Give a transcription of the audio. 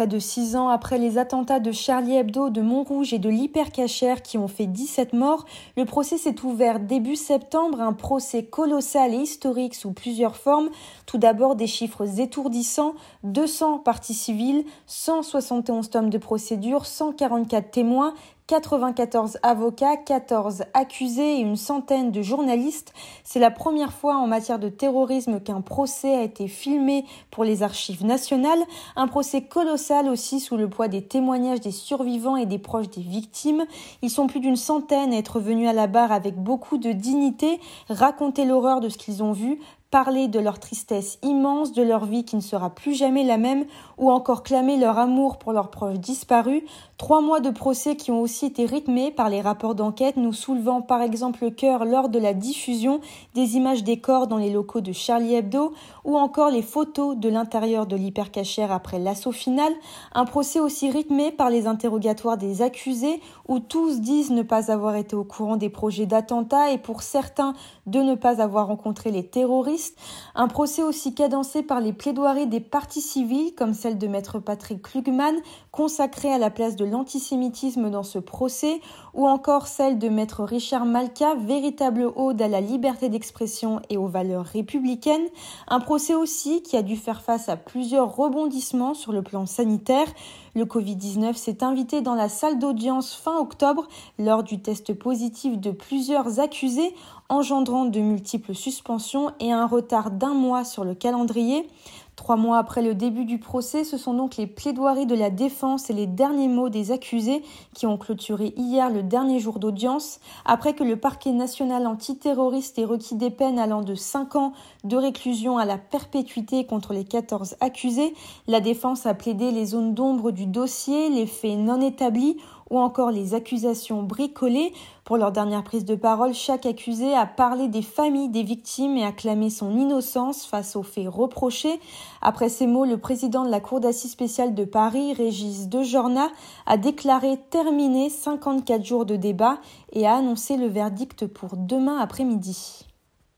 Près de six ans après les attentats de Charlie Hebdo, de Montrouge et de l'Hypercachère qui ont fait 17 morts, le procès s'est ouvert début septembre, un procès colossal et historique sous plusieurs formes. Tout d'abord des chiffres étourdissants, 200 parties civiles, 171 tomes de procédure, 144 témoins, 94 avocats, 14 accusés et une centaine de journalistes. C'est la première fois en matière de terrorisme qu'un procès a été filmé pour les archives nationales. Un procès colossal aussi sous le poids des témoignages des survivants et des proches des victimes. Ils sont plus d'une centaine à être venus à la barre avec beaucoup de dignité, raconter l'horreur de ce qu'ils ont vu, parler de leur tristesse immense, de leur vie qui ne sera plus jamais la même, ou encore clamer leur amour pour leurs proches disparus. Trois mois de procès qui ont aussi été rythmés par les rapports d'enquête, nous soulevant par exemple le cœur lors de la diffusion des images des corps dans les locaux de Charlie Hebdo, ou encore les photos de l'intérieur de l'hypercachère après l'assaut final. Un procès aussi rythmé par les interrogatoires des accusés, où tous disent ne pas avoir été au courant des projets d'attentat et pour certains de ne pas avoir rencontré les terroristes un procès aussi cadencé par les plaidoiries des partis civils, comme celle de maître Patrick Klugman, consacrée à la place de l'antisémitisme dans ce procès, ou encore celle de maître Richard Malka, véritable ode à la liberté d'expression et aux valeurs républicaines. Un procès aussi qui a dû faire face à plusieurs rebondissements sur le plan sanitaire. Le Covid-19 s'est invité dans la salle d'audience fin octobre lors du test positif de plusieurs accusés, engendrant de multiples suspensions et un retard d'un mois sur le calendrier. Trois mois après le début du procès, ce sont donc les plaidoiries de la défense et les derniers mots des accusés qui ont clôturé hier le dernier jour d'audience, après que le parquet national antiterroriste ait requis des peines allant de 5 ans de réclusion à la perpétuité contre les 14 accusés. La défense a plaidé les zones d'ombre du dossier, les faits non établis ou encore les accusations bricolées. Pour leur dernière prise de parole, chaque accusé a parlé des familles des victimes et a clamé son innocence face aux faits reprochés. Après ces mots, le président de la Cour d'assises spéciale de Paris, Régis Dejorna, a déclaré terminer 54 jours de débat et a annoncé le verdict pour demain après-midi.